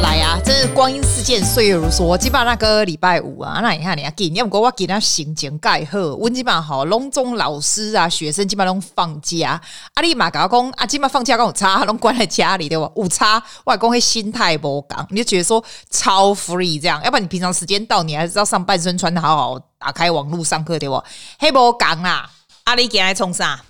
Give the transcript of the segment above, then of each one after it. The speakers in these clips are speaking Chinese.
来啊，真是光阴似箭，岁月如梭。基本那个礼拜五啊，那你看你要给，你要不过我给他心情盖好。温基本上好，隆中老师啊，学生基本上都放假。阿里马高工啊，基本上放假跟我差，拢关在家里对吧？五差外公会心态不刚，你就觉得说超 free 这样。要不然你平常时间到，你还是要上半身穿的好好，打开网络上课对不？黑不刚啊，阿里给来冲啥？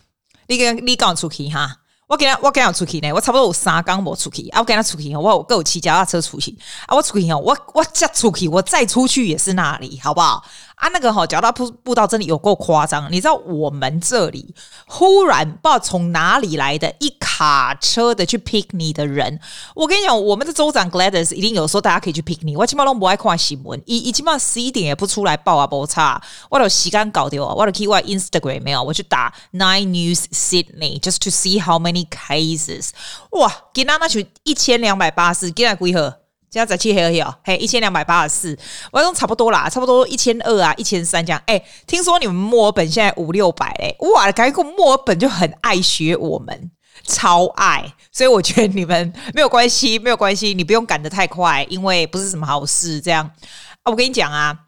你跟你跟我出去哈。我今日我今日出去呢，我差不多有三工无出去啊。我今日出去，我有各有骑脚踏车出去啊。我出去哦，我我再出去，我再出去也是那里，好不好？啊，那个哈，脚踏步步道真的有够夸张。你知道我们这里忽然不知道从哪里来的一卡车的去 pick 你的人。我跟你讲，我们的州长 Gladys 一定有说大家可以去 pick 你。我起码都不爱看新闻，一一起码十一点也不出来报啊，不差。我有时间搞掉啊，我有 key 我 Instagram 没有，我去打 Nine News Sydney just to see how many cases。哇，今天那群一千两百八十，今天几号？现在在七黑黑嘿，一千两百八十四，我说差不多啦，差不多一千二啊，一千三这样。哎，听说你们墨尔本现在五六百哎，哇，感觉墨尔本就很爱学我们，超爱，所以我觉得你们没有关系，没有关系，你不用赶得太快，因为不是什么好事。这样啊，我跟你讲啊。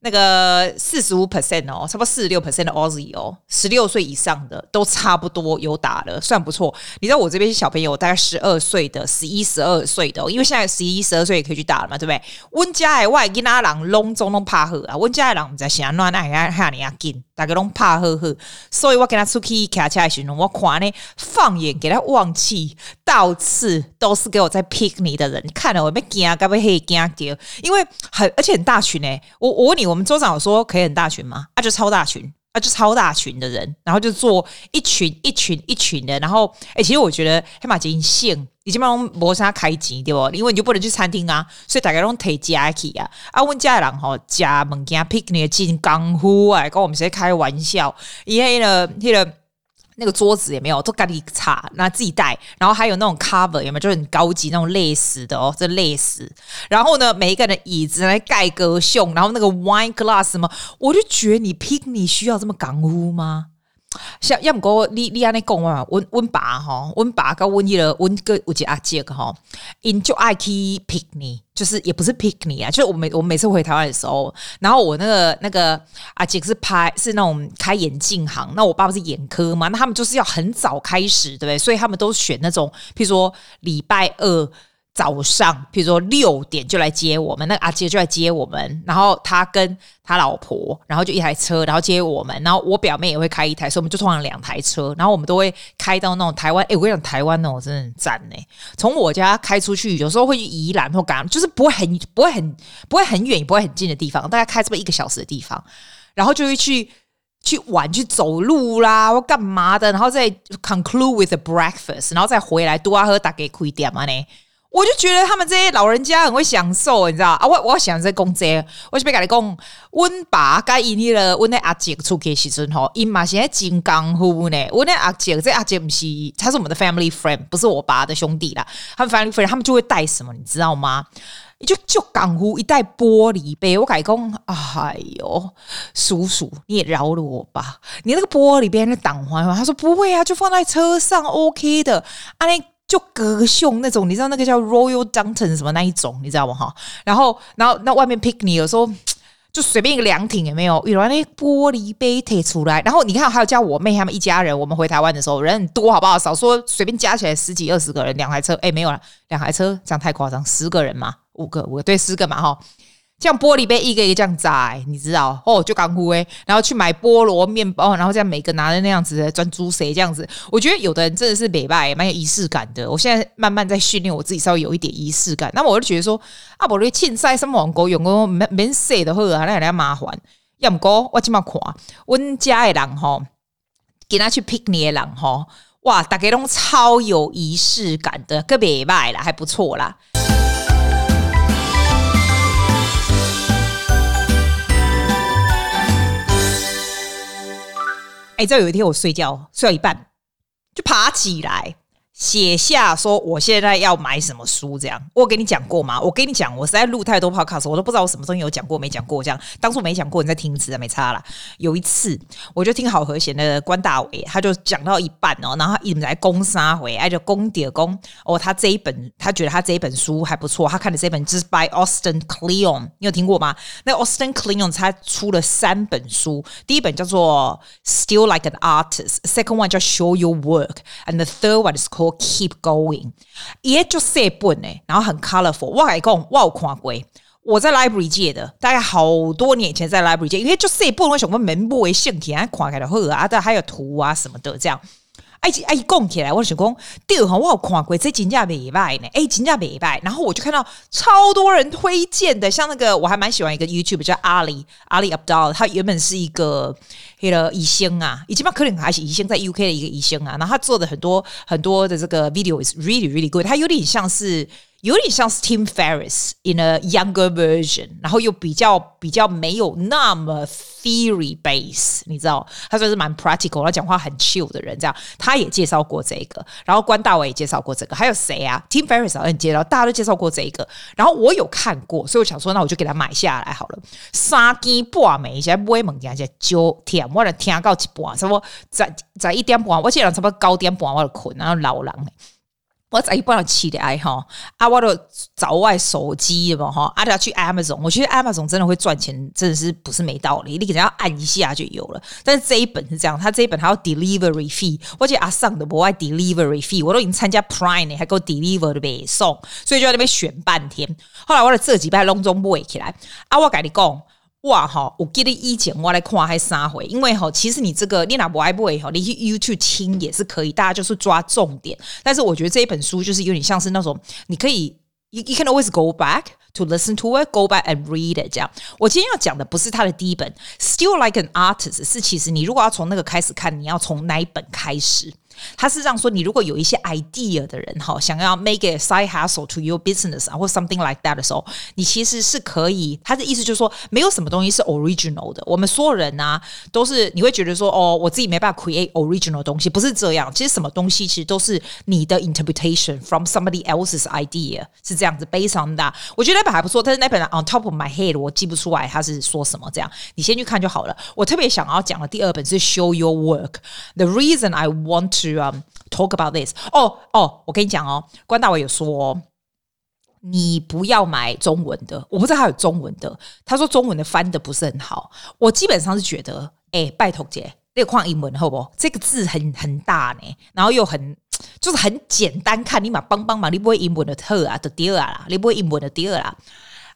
那个四十五 percent 哦，差不多四十六 percent 的 Aussie 哦，十六岁以上的都差不多有打了，算不错。你知道我这边是小朋友大概十二岁的、十一、十二岁的，因为现在十一、十二岁也可以去打了嘛，对不对？温家的外，囡仔人拢总拢怕喝啊，温家的人在想乱爱爱喊你啊紧，大家拢怕呵呵，所以我跟他出去开车的时候，我看呢，放眼给他望去，到处都是给我在 pick 你的人，看了我没惊，该不会惊掉？因为很而且很大群诶，我我问你。我们州长有说可以很大群吗？啊，就超大群，啊，就超大群的人，然后就做一群一群一群的，然后，哎、其实我觉得黑马金线已经帮磨砂开钱，对不？因为你就不能去餐厅啊，所以大家都提家去啊。啊，问家人吼，家门家 picnic 进功夫啊，跟我们谁开玩笑？因为呢，那个。那个桌子也没有，都赶紧擦，那自己带。然后还有那种 cover 有没有？就很高级那种类似的哦，这类似。然后呢，每一个人的椅子来盖个胸，然后那个 wine glass 什么，我就觉得你 picnic 需要这么港乌吗？像要么哥，你你安尼讲嘛？温温爸哈，温爸跟温一了，温哥有几阿姐个哈，因就爱去 picnic，就是也不是 picnic 啊，就是我每我每次回台湾的时候，然后我那个那个阿姐是拍是那种开眼镜行，那我爸爸是眼科嘛，那他们就是要很早开始，对不对？所以他们都选那种，譬如说礼拜二。早上，比如说六点就来接我们，那个阿杰就来接我们，然后他跟他老婆，然后就一台车，然后接我们，然后我表妹也会开一台，所以我们就通常两台车，然后我们都会开到那种台湾，哎，我跟你讲，台湾那种真的很赞呢。从我家开出去，有时候会去宜兰或干，就是不会很不会很不会很远，也不会很近的地方，大概开这么一个小时的地方，然后就会去去玩，去走路啦，或干嘛的，然后再 conclude with a breakfast，然后再回来多阿喝打给亏点嘛呢。我就觉得他们这些老人家很会享受，你知道啊？我我想在讲这，我是别跟你讲，温爸该引你了，温那阿姐出去时阵吼，因嘛现在金刚护呢。温那阿姐，这阿姐不是，他是我们的 family friend，不是我爸的兄弟啦。他们 family friend，他们就会带什么，你知道吗？就就港护一带玻璃杯，我改讲，哎呦，叔叔你也饶了我吧，你那个玻璃杯那挡环吗？他说不会啊，就放在车上 OK 的，啊那。就隔胸那种，你知道那个叫 Royal Doulton 什么那一种，你知道吗？哈，然后，然后那外面 picnic 有时候 就随便一个凉亭也没有，有那玻璃杯贴出来，然后你看还有叫我妹他们一家人，我们回台湾的时候人很多，好不好？少说随便加起来十几二十个人，两台车，哎，没有了，两台车这样太夸张，十个人嘛，五个五个对，十个嘛，哈。像玻璃杯一个一个这样摘，你知道哦，就刚乎诶，然后去买菠萝面包，然后这样每个拿着那样子专注谁这样子？我觉得有的人真的是美拜，蛮有仪式感的。我现在慢慢在训练我自己，稍微有一点仪式感。那么我就觉得说，啊，我的凊彩什么网购用个免免洗的好啊，那有点麻烦。要唔过我今嘛看，阮家的人吼，给他去 picnic 的人吼，哇，大家都超有仪式感的，个美拜啦，还不错啦。哎，这有一天我睡觉睡到一半，就爬起来，写下说我现在要买什么书，这样我跟你讲过吗？我跟你讲，我实在录太多 podcast，我都不知道我什么东西有讲过没讲过。这样当初没讲过，你再听一次，没差啦。有一次，我就听好和弦的关大伟，他就讲到一半哦，然后他一直在攻杀回，哎，就攻点攻哦。他这一本，他觉得他这一本书还不错，他看的这本就是 by Austin Kleon，你有听过吗？那 Austin Kleon 他出了三本书，第一本叫做 Still Like an Artist，second one 叫 Show Your Work，and the third one is called Keep going，也就四本呢，然后很 colorful。我还讲，我有看过，我在 library 借的，大概好多年前在 library 借，因为就这本我想说门不为性体，看开的好啊，但还有图啊什么的这样。哎，哎，讲起来，我想讲，对哈，我有看过，这金价美败呢，哎，金价美败。然后我就看到超多人推荐的，像那个我还蛮喜欢一个 YouTube 叫阿里阿里 Abdul，他原本是一个那个医生啊，以前嘛可能还是医生在 UK 的一个医生啊，然后他做的很多很多的这个 video is really really good，他有点像是。有点像是 Tim Ferriss in a younger version，然后又比较比较没有那么 theory base，你知道？他算是蛮 practical，他讲话很 chill 的人，这样他也介绍过这个，然后关大伟也介绍过这个，还有谁啊？Tim Ferriss 好像介绍，大家都介绍过这个，然后我有看过，所以我想说，那我就给他买下来好了。三更半暝，现在不会猛讲，现在九点我来听到一半，差不多在在一点半，我记得差不多九点半我就困，然后老人。我早一半要起来哈，啊，我都找外手机嘛哈，啊，要去 Amazon，我觉得 Amazon 真的会赚钱，真的是不是没道理，你只要按一下就有了。但是这一本是这样，他这一本还要 delivery fee，我觉得阿桑的不爱 delivery fee，我都已经参加 Prime 还给我 deliver 的背送，所以就在那边选半天。后来我的这几摆隆中买起来，啊，我跟你讲。哇哈！我记得以前我来看还三回，因为哈，其实你这个你哪不爱不会哈，你去 YouTube 听也是可以，大家就是抓重点。但是我觉得这一本书就是有点像是那种，你可以，you you can always go back to listen to it，go back and read it 这样。我今天要讲的不是他的第一本，Still Like an Artist，是其实你如果要从那个开始看，你要从哪一本开始？他是这样说：你如果有一些 idea 的人哈，想要 make a side hustle to your business 啊，或 something like that 的时候，你其实是可以。他的意思就是说，没有什么东西是 original 的。我们所有人呢、啊，都是你会觉得说，哦，我自己没办法 create original 东西，不是这样。其实什么东西其实都是你的 interpretation from somebody else's idea，是这样子。based on that，我觉得那本还不错，但是那本 on top of my head 我记不出来他是说什么。这样，你先去看就好了。我特别想要讲的第二本是 Show Your Work。The reason I want to um, talk about this，哦哦，我跟你讲哦，关大伟有说，你不要买中文的，我不知道他有中文的，他说中文的翻的不是很好，我基本上是觉得，哎，拜托姐，那个看英文好不好？这个字很很大呢，然后又很就是很简单看，你嘛帮帮忙，你不会英文的特啊的第二啦，你不会英文的第二啦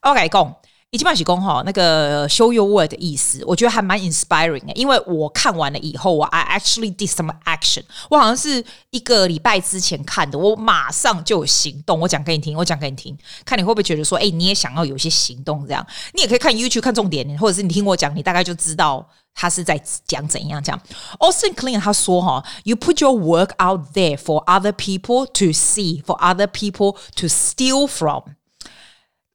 ，OK，讲。一起马喜公哈，那个 show your work 的意思，我觉得还蛮 inspiring 的。因为我看完了以后，我 I actually did some action。我好像是一个礼拜之前看的，我马上就有行动。我讲给你听，我讲给你听，看你会不会觉得说，哎，你也想要有些行动这样。你也可以看 YouTube 看重点，或者是你听我讲，你大概就知道他是在讲怎样讲。Austin Kleon 他说哈，You put your work out there for other people to see, for other people to steal from。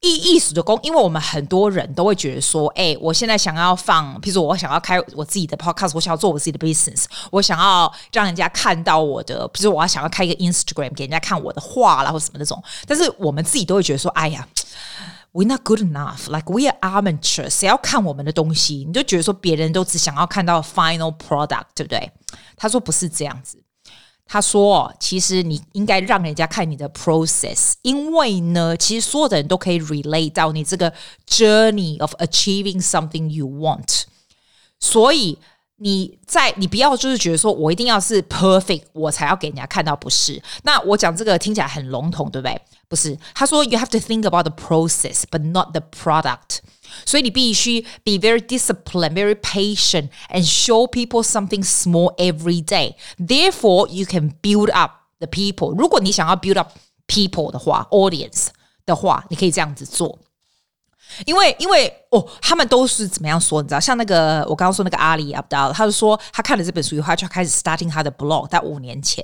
意意思的工，因为我们很多人都会觉得说，哎，我现在想要放，比如说我想要开我自己的 podcast，我想要做我自己的 business，我想要让人家看到我的，比如说我要想要开一个 Instagram 给人家看我的画啦，或什么那种。但是我们自己都会觉得说，哎呀，we're not good enough，like we are amateurs，谁要看我们的东西？你就觉得说别人都只想要看到 final product，对不对？他说不是这样子。他说：“其实你应该让人家看你的 process，因为呢，其实所有的人都可以 relate 到你这个 journey of achieving something you want。所以你在你不要就是觉得说我一定要是 perfect，我才要给人家看到，不是？那我讲这个听起来很笼统，对不对？不是。他说 you have to think about the process, but not the product。” 所以你必须 be very disciplined, very patient, and show people something small every day. Therefore, you can build up the people. 如果你想要 build up people 的话，audience 的话，你可以这样子做。因为，因为哦，他们都是怎么样说？你知道，像那个我刚刚说那个阿里 Abdaal，他就说他看了这本书以后，他就开始 starting 他的 blog，在五年前。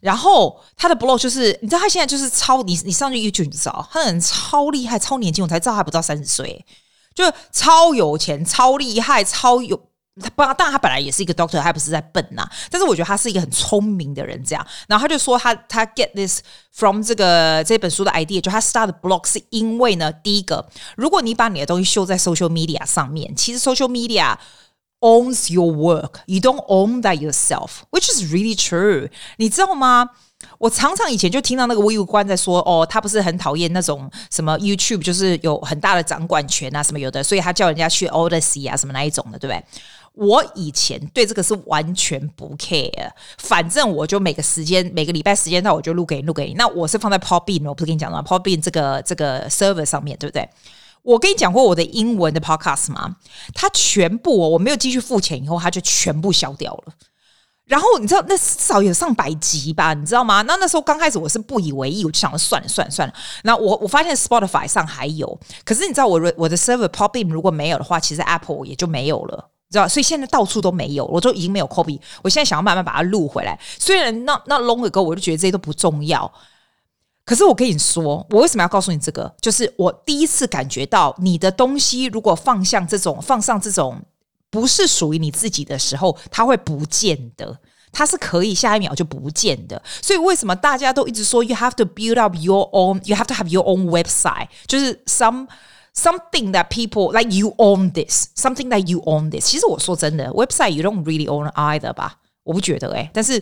然后他的 blog 就是，你知道他现在就是超你，你上去 YouTube 你知道，他很超厉害、超年轻，我才知道他不到三十岁。 就超有钱、超厉害、超有他不，当然他本来也是一个 doctor，他不是在笨呐、啊。但是我觉得他是一个很聪明的人，这样。然后他就说他他 get this from 这个这本书的 idea，就他 start blog 是因为呢，第一个，如果你把你的东西秀在 social media 上面，其实 social media owns your work，you don't own that yourself，which is really true。你知道吗？我常常以前就听到那个微武官在说，哦，他不是很讨厌那种什么 YouTube，就是有很大的掌管权啊，什么有的，所以他叫人家去 Odysee 啊，什么那一种的，对不对？我以前对这个是完全不 care，反正我就每个时间每个礼拜时间到我就录给你录给你。那我是放在 Podbean，我不是跟你讲了吗 Podbean 这个这个 server 上面对不对？我跟你讲过我的英文的 podcast 吗？它全部我没有继续付钱以后，它就全部消掉了。然后你知道那至少有上百集吧？你知道吗？那那时候刚开始我是不以为意，我就想说算了算了算了。那我我发现 Spotify 上还有，可是你知道我我的 server pop in 如果没有的话，其实 Apple 也就没有了。知道，所以现在到处都没有，我都已经没有 copy。我现在想要慢慢把它录回来。虽然那那 long ago 我就觉得这些都不重要，可是我跟你说，我为什么要告诉你这个？就是我第一次感觉到，你的东西如果放向这种放上这种不是属于你自己的时候，它会不见的，它是可以下一秒就不见的。所以为什么大家都一直说 you have to build up your own，you have to have your own website，就是 some。Something that people like you own this, something that you own this。其实我说真的，website you don't really own either 吧？我不觉得诶、但是。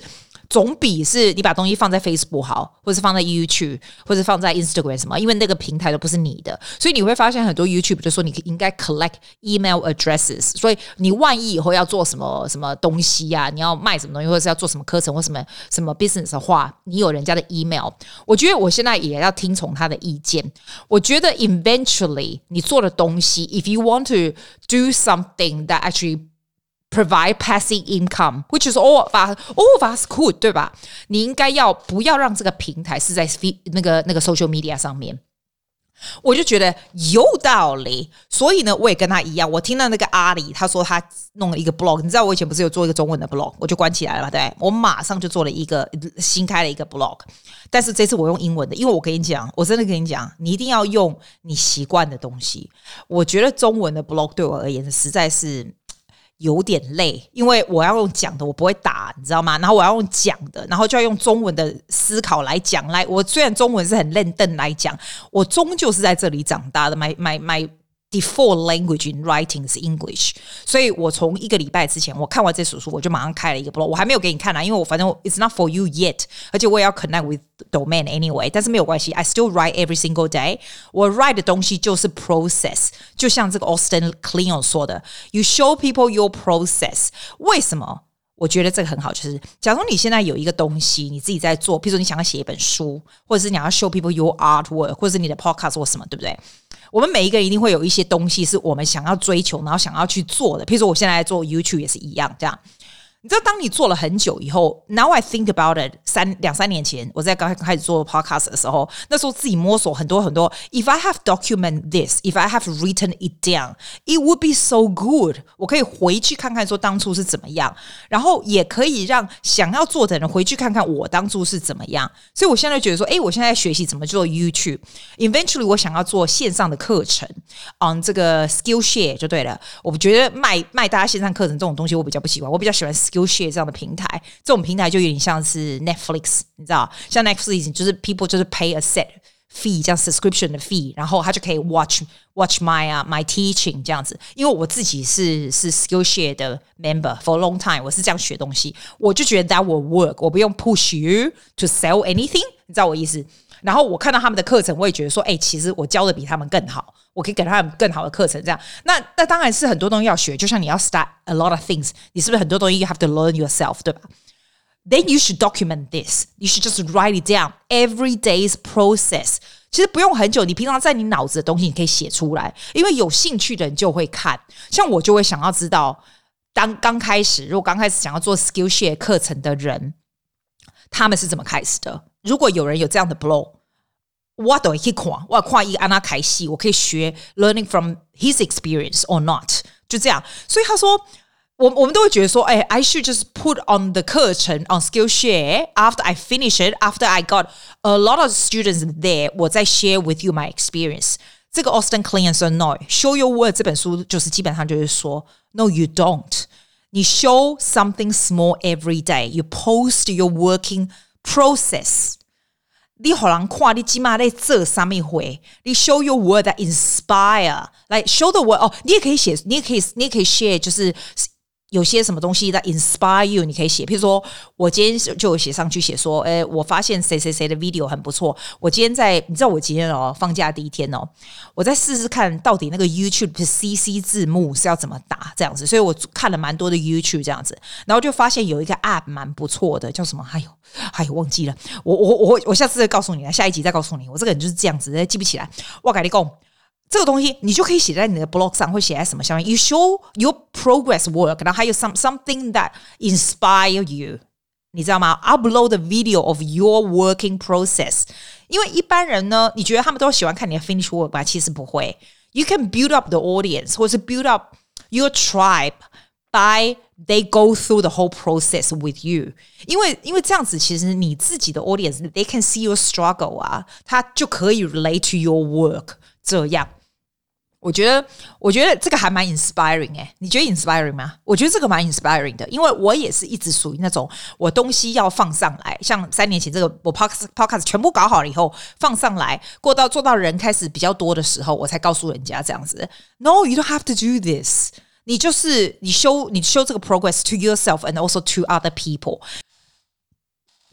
总比是你把东西放在 Facebook 好，或者是放在 YouTube，或者放在 Instagram 什么，因为那个平台都不是你的，所以你会发现很多 YouTube 就说你应该 collect email addresses，所以你万一以后要做什么什么东西呀、你要卖什么东西，或者是要做什么课程或什么什么 business 的话，你有人家的 email，我觉得我现在也要听从他的意见。我觉得 eventually 你做的东西，if you want to do something that actually Provide passive income, which is all of us, all of us could，对吧？你应该要不要让这个平台是在那个那个 social media 上面？我就觉得有道理，所以呢，我也跟他一样。我听到那个阿里他说他弄了一个 blog，你知道我以前不是有做一个中文的 blog，我就关起来了，对，我马上就做了一个新开了一个 blog，但是这次我用英文的，因为我跟你讲，我真的跟你讲，你一定要用你习惯的东西。我觉得中文的 blog 对我而言实在是。有点累，因为我要用讲的，我不会打，你知道吗？然后我要用讲的，然后就要用中文的思考来讲。来，我虽然中文是很认真来讲，我终究是在这里长大的。买买买。Default language in writing 是 English，所以我从一个礼拜之前我看完这本书，我就马上开了一个 blog，我还没有给你看啊，因为我反正 it's not for you yet，而且我也要 connect with domain anyway，但是没有关系，I still write every single day。我 write 的东西就是 process，就像这个 Austin Kleon 说的，You show people your process。为什么？我觉得这个很好，就是假如你现在有一个东西你自己在做，比如说你想要写一本书，或者是你要 show people your artwork，或者是你的 podcast 或什么，对不对？ 我们每一个人一定会有一些东西是我们想要追求，然后想要去做的。譬如说，我现在在做 YouTube 也是一样，这样。你知道，当你做了很久以后，Now I think about it，三两三年前我在刚开始做 podcast 的时候，那时候自己摸索很多很多。If I have document this, if I have written it down, it would be so good。我可以回去看看说当初是怎么样，然后也可以让想要做的人回去看看我当初是怎么样。所以我现在觉得说，哎，我现在在学习怎么做 YouTube。Eventually，我想要做线上的课程，on 这个 Skillshare 就对了。我觉得卖卖大家线上课程这种东西，我比较不喜欢，我比较喜欢。Skillshare 这样的平台，这种平台就有点像是 Netflix，你知道，像 Netflix 就是 people 就是 pay a set fee，这样 subscription 的 fee，然后他就可以 watch watch my 啊、my teaching 这样子。因为我自己是是 Skillshare 的 member for a long time，我是这样学东西，我就觉得 that will work，我不用 push you to sell anything，你知道我意思？然后我看到他们的课程，我也觉得说，哎，其实我教的比他们更好，我可以给他们更好的课程。这样，那那当然是很多东西要学，就像你要 start a lot of things，你是不是很多东西 you have to learn yourself，对吧？Then you should document this. You should just write it down. Every day's process. 其实不用很久，你平常在你脑子的东西，你可以写出来，因为有兴趣的人就会看。像我就会想要知道，当刚开始，如果刚开始想要做 Skillshare 课程的人，他们是怎么开始的？如果有人有这样的 blog，我都可以看，我看一个安娜凯西，我可以学 learning from his experience or not，就这样。所以他说，我我们都会觉得说，哎，I should just put on the 课程 on Skillshare after I finish it, after I got a lot of students there，我再 share with you my experience。这个 Austin Kleon 说，No，Show Your Work 这本书就是基本上就是说，No，you don't。 你 show something small every day. You post your working Process. 你好难看，你起码在这上面会，你 show your word inspire, 来 show the word 哦，你也可以写，你也可以，你也可以 share，就是。有些什么东西在 inspire you，你可以写。譬如说，我今天就有写上去写说，哎，我发现谁谁谁的 video 很不错。我今天在，你知道我今天哦，放假第一天哦，我再试试看到底那个 YouTube 的 CC 字幕是要怎么打这样子。所以我看了蛮多的 YouTube 这样子，然后就发现有一个 app 蛮不错的，叫什么？哎呦，哎呦，忘记了。我我我我下次再告诉你，下一集再告诉你。我这个人就是这样子，记不起来。我跟你讲。这个东西你就可以写在你的 blog 上，或写在什么上面？You show your progress work，然后还有 some something that inspire you，你知道吗？Upload the video of your working process。因为一般人呢，你觉得他们都喜欢看你的 finish work 吧？其实不会。You can build up the audience，或是 build up your tribe by they go through the whole process with you。因为因为这样子，其实你自己的 audience they can see your struggle 啊，他就可以 relate to your work。这样。 我觉得，我觉得这个还蛮 inspiring 哎，你觉得 inspiring 吗？我觉得这个蛮 inspiring 的，因为我也是一直属于那种我东西要放上来，像三年前这个我 podcast podcast 全部搞好了以后放上来，过到做到人开始比较多的时候，我才告诉人家这样子。No, you don't have to do this。你就是你 show 你 show 这个 progress to yourself and also to other people。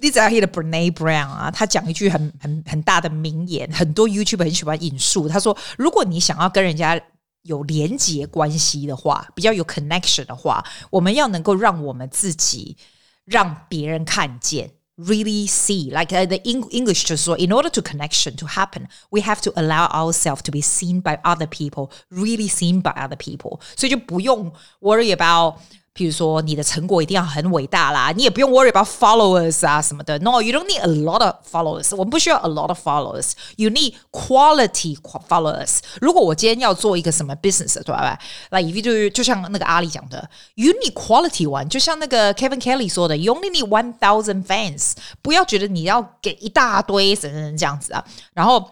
你知道 hear Brene Brown 啊，他讲一句很很很大的名言，很多 YouTube 很喜欢引述。他说：“如果你想要跟人家有连结关系的话，比较有 connection 的话，我们要能够让我们自己让别人看见，really see。Like the English 就是说，in order to connection to happen, we have to allow ourselves to be seen by other people, really seen by other people。所以就不用 worry about。”譬如说，你的成果一定要很伟大啦，你也不用 worry about followers 啊什么的。No, you don't need a lot of followers。我们不需要 a lot of followers。You need quality followers。如果我今天要做一个什么 business，对吧？那 if you do，就像那个阿里讲的，you need quality one。就像那个 Kevin Kelly 说的，you only need one thousand fans。不要觉得你要给一大堆什么什么这样子啊。然后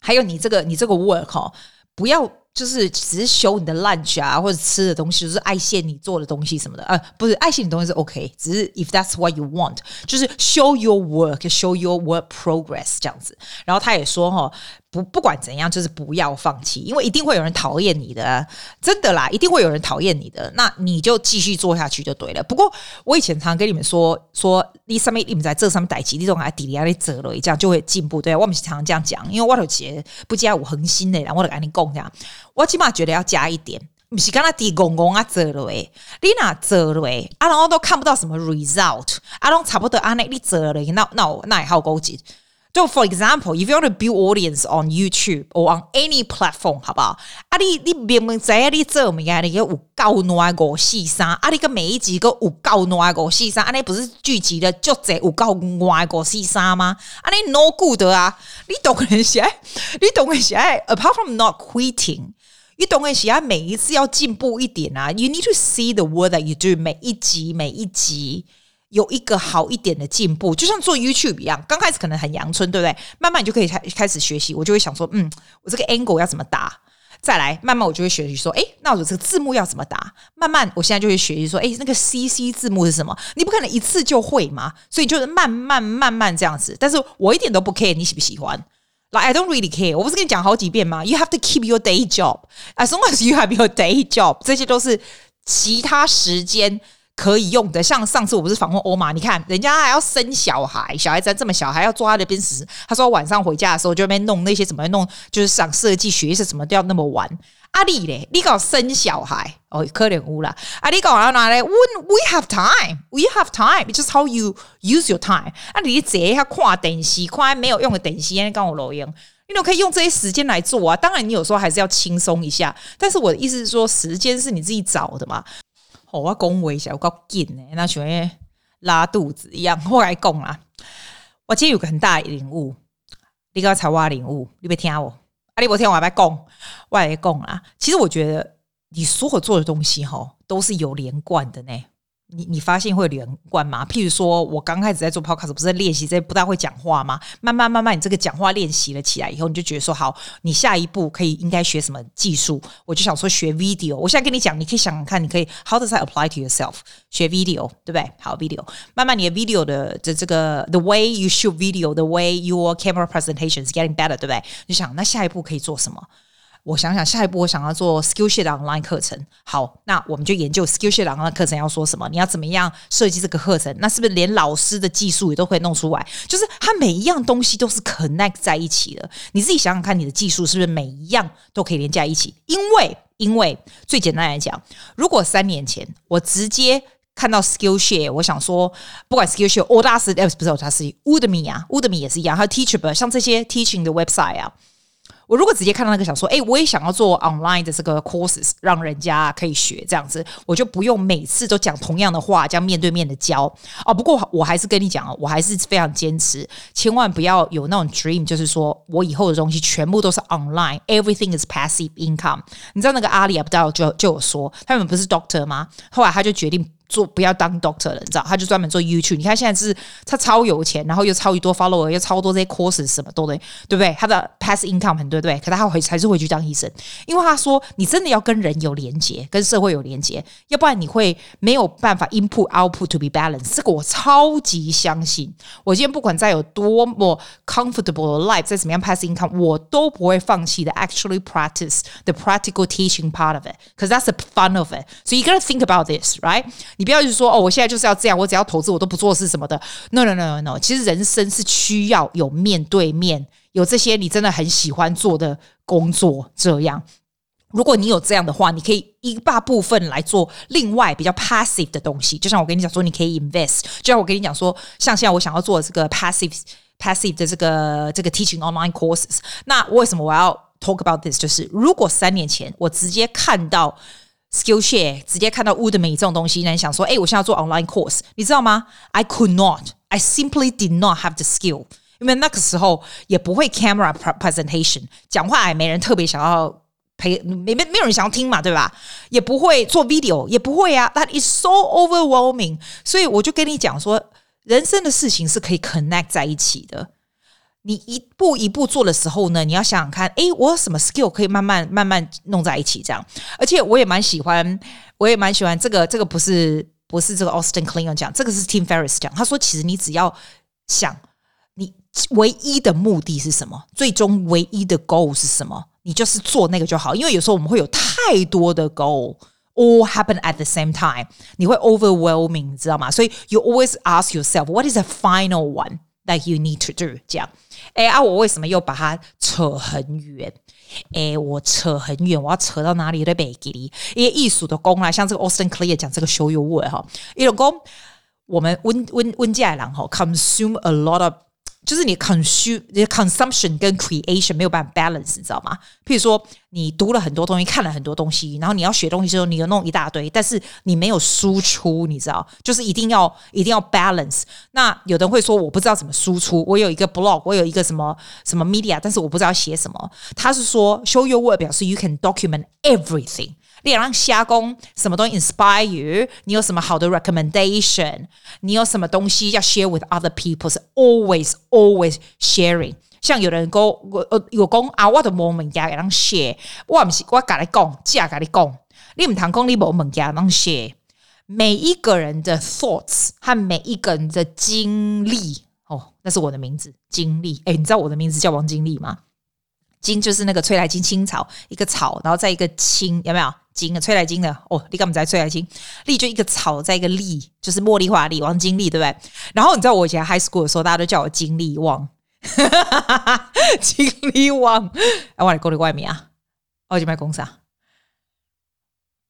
还有你这个你这个 work 哦，不要。就是只是 show 你的 lunch 啊，或者吃的东西，就是爱谢你做的东西什么的，呃，不是爱谢你东西是 OK，只是 if that's what you want，就是 show your work，show your work progress 这样子。然后他也说哈。不，不管怎样，就是不要放弃，因为一定会有人讨厌你的，真的啦，一定会有人讨厌你的，那你就继续做下去就对了。不过我以前常跟你们说，说你上面你们在这上面待起，你种啊底下你折了，这样就会进步。对，我们常常这样讲，因为我有节不加五恒心的，然后我就跟你讲这样，我起码觉得要加一点，不是刚才低公公啊折了诶，你那折了诶，啊然后都看不到什么 result，啊拢差不多啊那你折了，那那那也好高级。就 for example, if you want to build audience on YouTube or on any platform，好不好？啊你，你明明知你做物件，你个有够难五四三，啊你个每一集个有够难五四三，啊你不是聚集了就这有够难五四三吗？啊你 no good 啊！你懂个是爱，你懂个是爱，apart from not quitting，你懂个是爱，每一次要进步一点啊！You need to see the work that you do，每一集每一集。有一个好一点的进步，就像做 YouTube 一样，刚开始可能很阳春，对不对？慢慢你就可以开开始学习，我就会想说，嗯，我这个 angle 要怎么打？再来，慢慢我就会学习说，哎，那我这个字幕要怎么打？慢慢，我现在就会学习说，哎，那个 CC 字幕是什么？你不可能一次就会嘛，所以就是慢慢慢慢这样子。但是我一点都不 care 你喜不喜欢，like I don't really care。我不是跟你讲好几遍吗？You have to keep your day job as long as you have your day job。这些都是其他时间。可以用的，像上次我不是访问欧玛，你看人家还要生小孩，小孩子这么小，还要坐他的边时。他说晚上回家的时候就边弄那些怎么弄，就是想设计学习什么都要那么晚。阿丽嘞，你搞生小孩哦，可怜乌啦。阿丽搞完拿来，we we have time，we have time，just how you use your time。啊，你这下看电视，看没有用的电视，你跟我录音，你都可以用这些时间来做啊。当然，你有时候还是要轻松一下，但是我的意思是说，时间是你自己找的嘛。我恭维一下，我够紧呢，那像拉肚子一样。我来讲啊，我今天有个很大的领悟，你刚才我领悟，你别听我，啊，你别听我来讲，我来讲啊。其实我觉得你所有做的东西吼，都是有连贯的呢。你你发现会连贯吗？譬如说，我刚开始在做 podcast，不是在练习这些不大会讲话吗？慢慢慢慢，你这个讲话练习了起来以后，你就觉得说，好，你下一步可以应该学什么技术？我就想说学 video。我现在跟你讲，你可以想想看，你可以 how does I apply to yourself？学 video 对不对？好 video，慢慢你的 video 的这这个 the way you shoot video，the way your camera presentation is getting better，对不对？你想那下一步可以做什么？我想想，下一步我想要做 Skillshare online 课程。好，那我们就研究 Skillshare online 课程要说什么？你要怎么样设计这个课程？那是不是连老师的技术也都可以弄出来？就是它每一样东西都是 connect 在一起的。你自己想想看，你的技术是不是每一样都可以连在一起？因为，因为最简单来讲，如果三年前我直接看到 Skillshare，我想说，不管 Skillshare、Udacity，不是 Udemy 啊，Udemy 也是一样，还有 Teachable，像这些 teaching 的 website 啊。我如果直接看到那个，想说，哎，我也想要做 online 的这个 courses，让人家可以学这样子，我就不用每次都讲同样的话，这样面对面的教哦。不过我还是跟你讲啊，我还是非常坚持，千万不要有那种 dream，就是说我以后的东西全部都是 online，everything is passive income。你知道那个阿里啊，不知道就就有说，他们不是 doctor 吗？后来他就决定。做不要当 doctor 了，你知道？他就专门做 YouTube。你看现在是他超有钱，然后又超级多 follower，又超多这些 courses 什么都对，对不对？他的 pass income 很对，对不对？可他回还是回去当医生，因为他说你真的要跟人有连接，跟社会有连接，要不然你会没有办法 input output to be balanced。这个我超级相信。我今天不管再有多么 comfortable life，再怎么样 pass income，我都不会放弃的。Actually practice the practical teaching part of it，because that's the fun of it。So you gotta think about this, right？你不要就是说哦，我现在就是要这样，我只要投资，我都不做事什么的。No no no no no，其实人生是需要有面对面，有这些你真的很喜欢做的工作。这样，如果你有这样的话，你可以一大部分来做另外比较 passive 的东西。就像我跟你讲说，你可以 invest。就像我跟你讲说，像现在我想要做这个 passive passive 的这个这个 teaching online courses。那为什么我要 talk about this？就是如果三年前我直接看到。Skillshare 直接看到 Udemy 这种东西，那你想说，哎，我现在要做 online course，你知道吗？I could not, I simply did not have the skill，因为那个时候也不会 camera presentation，讲话也没人特别想要陪，没没没有人想要听嘛，对吧？也不会做 video，也不会啊，That is so overwhelming。所以我就跟你讲说，人生的事情是可以 connect 在一起的。你一步一步做的时候呢，你要想想看，诶，我有什么 skill 可以慢慢慢慢弄在一起这样。而且我也蛮喜欢，我也蛮喜欢这个。这个不是不是这个 Austin Kleon 讲，这个是 Tim Ferriss 讲。他说，其实你只要想，你唯一的目的是什么，最终唯一的 goal 是什么，你就是做那个就好。因为有时候我们会有太多的 goal all happen at the same time，你会 overwhelming，你知道吗？所以 you always ask yourself what is the final one that you need to do 这样。哎啊！我为什么又把它扯很远？哎，我扯很远，我要扯到哪里的背给你？因为艺术的功啊，像这个 Austin Clear 讲这个 show your work 哈，一种功，我们温温温家人哈，consume a lot of。就是你 consume 你的 consumption 跟 creation 没有办法 balance，你知道吗？譬如说，你读了很多东西，看了很多东西，然后你要学东西的时候，你又弄一大堆，但是你没有输出，你知道？就是一定要一定要 balance。那有人会说，我不知道怎么输出。我有一个 blog，我有一个什么什么 media，但是我不知道写什么。他是说，show your work 表示 you can document everything。你让虾公什么东西 inspire you？你有什么好的 recommendation？你有什么东西要 share with other people？是 always always sharing。像有人讲我呃有讲啊，我的某物件给人 share，我不是我跟你讲，只跟你讲，你唔谈讲你某物件人 share。每一个人的 thoughts 和每一个人的经历哦，那是我的名字经历。哎，你知道我的名字叫王经历吗？经就是那个崔来金青草一个草，然后再一个青，有没有？金啊，崔来金的哦，你干嘛在崔来金？丽就一个草，在一个丽，就是茉莉花丽，王金丽，对不对？然后你知道我以前 high school 的时候，大家都叫我金丽旺，金丽旺。哎，我来讲你外面啊，我就卖公司啊？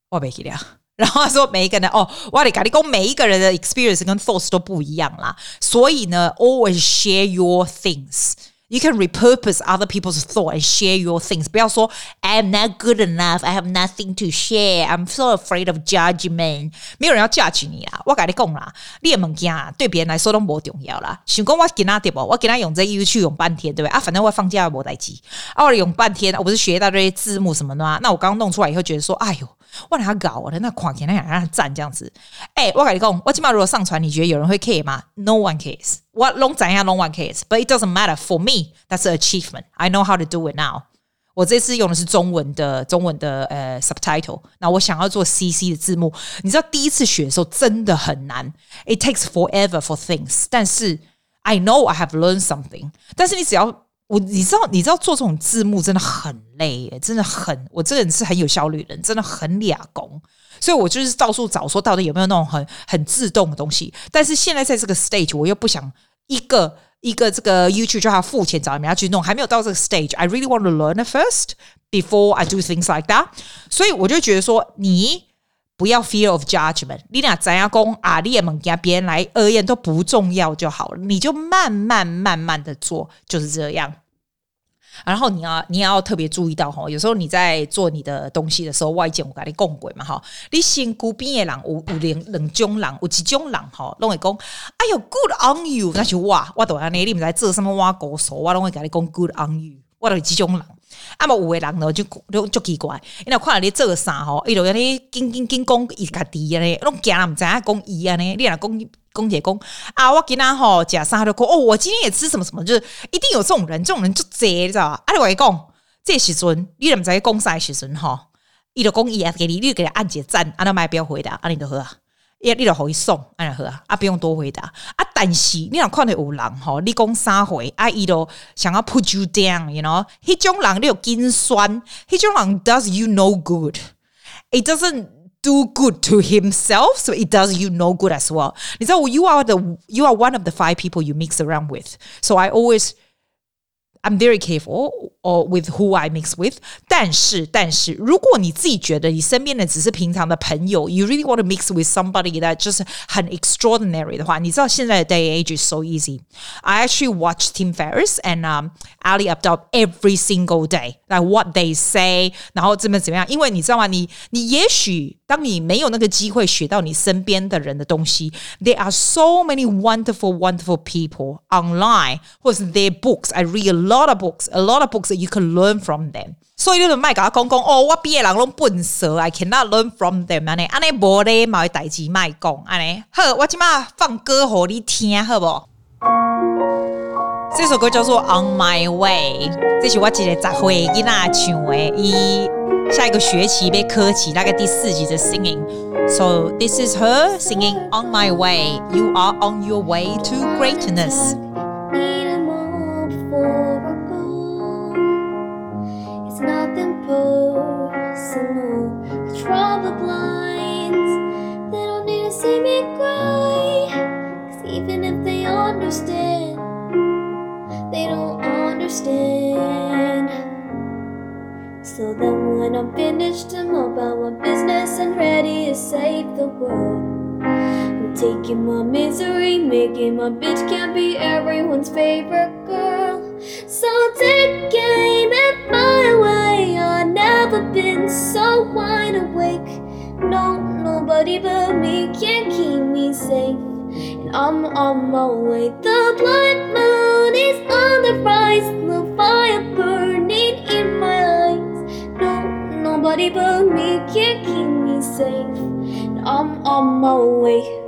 我没记得。然后他说每一个人哦，我来跟你讲每一个人的 experience 跟 thoughts 都不一样啦，所以呢，always share your things。You can repurpose other people's thought and share your things。不要说 I'm not good enough, I have nothing to share, I'm so afraid of judgment。没有人要 judge 你啦，我跟你讲啦，你的物件对别人来说都不重要啦。想讲我给他对不？我给他用这 YouTube 用半天，对不对？啊，反正我放假也没代志。啊，我用半天，我不是学到这些字幕什么的吗？那我刚刚弄出来以后觉得说，哎呦。我哪他搞我的那狂给那让他赞这样子。哎、我跟你讲，我起码如果上传，你觉得有人会 care 吗？No one cares。我拢怎样？No one cares。But it doesn't matter for me. That's an achievement. I know how to do it now. 我这次用的是中文的中文的呃 subtitle。那我想要做 CC 的字幕，你知道第一次学的时候真的很难。It takes forever for things。但是 I know I have learned something。但是你只要我你知道你知道做这种字幕真的很累耶，真的很我这个人是很有效率的人，真的很俩工。所以我就是到处找说到底有没有那种很很自动的东西。但是现在在这个 stage，我又不想一个。一个这个 YouTube 就要付钱找人家去弄，还没有到这个 stage。I really want to learn it first before I do things like that。所以我就觉得说，你不要 fear of judgment。你俩怎样讲啊？你也门给别人来而言都不重要就好了，你就慢慢慢慢的做，就是这样。然后你要你要特别注意到哈，有时候你在做你的东西的时候，外界我跟你讲过嘛哈，你身边的人有有两两种人，有几种人哈，拢会讲，哎呦 good on you，那就哇，我都安尼，你们在做什么挖狗手，我拢会跟你讲 good on you，我都是几种人。啊，无有诶人呢就就就奇怪，因为看到你做啥吼，伊就安尼紧紧紧讲伊家己安尼，拢惊人毋知影讲伊安尼，你若讲。公姐讲啊，我今仔吼假杀的讲哦，我今天也吃什么什么，就是一定有这种人，这种人就贼，你知道吧？啊，你话讲这时阵，你怎么在公司时阵吼，伊就讲伊啊，给你，你给他按个赞，啊，那么不要回答，安尼就好啊，你你就可以送，啊，喝啊，啊，不用多回答啊。但是你若看到有人吼，你讲三回，啊，伊都想要 put you down，you know，迄种人你有精酸，迄种人 does you no good，it doesn't。do good to himself, so it does you no good as well. 你知道 You are the you are one of the five people you mix around with. So I always I'm very careful or with who I mix with。但是，但是，如果你自己觉得你身边的只是平常的朋友，you really want to mix with somebody that 就是很 extraordinary 的话，你知道现在的 day age is so easy. I actually watch Tim Ferriss and um Ali Abdaal every single day, Like what they say，然后怎么怎么样。因为你知道吗？你你也许当你没有那个机会学到你身边的人的东西，there are so many wonderful, wonderful people online，或者是 their books. I read a lot of books, a lot of books that you can learn from them. 所以你就卖甲我讲讲哦，我毕业人拢笨蛇，I cannot learn from them 安尼，安尼无咧，冇代志卖讲安尼。好，我今麦放歌给你听，好不？这首歌叫做《On My Way》，这是我一个十岁囡仔唱的，伊下一个学期要考试，大概第四级的 singing。So this is her singing On My Way. You are on your way to greatness. So then when I'm finished, I'm about my business and ready to save the world. I'm taking my misery, making my bitch can't be everyone's favorite girl. So take aim at my way. I've never been so wide awake. No, nobody but me can keep me safe. And I'm on my way. The blood moon is on the rise, the fire burning in my eyes. No, Nobody but me can keep me safe. I'm on my way.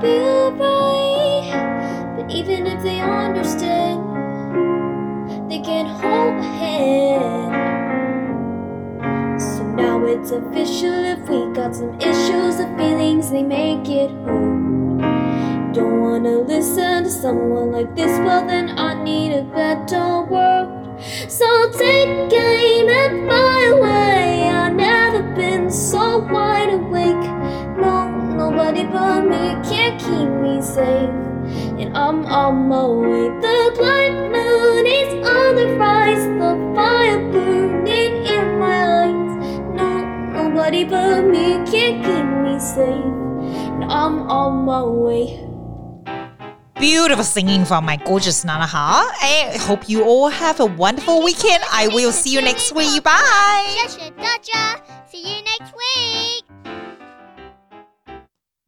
Be alright. But even if they understand they can't hold my hand. So now it's official if we got some issues or feelings, they make it hurt. Don't wanna listen to someone like this, well, then I need a better world. So take aim at my way. I've never been so wide awake. No, nobody but me keep me safe. And I'm on my way. The blind moon is on the rise, the fire burning in my eyes. No, nobody but me can keep me safe. And I'm on my way. beautiful singing from my gorgeous Nana Ha. I hope you all have a wonderful weekend. I will see you next week. Bye. See you next week.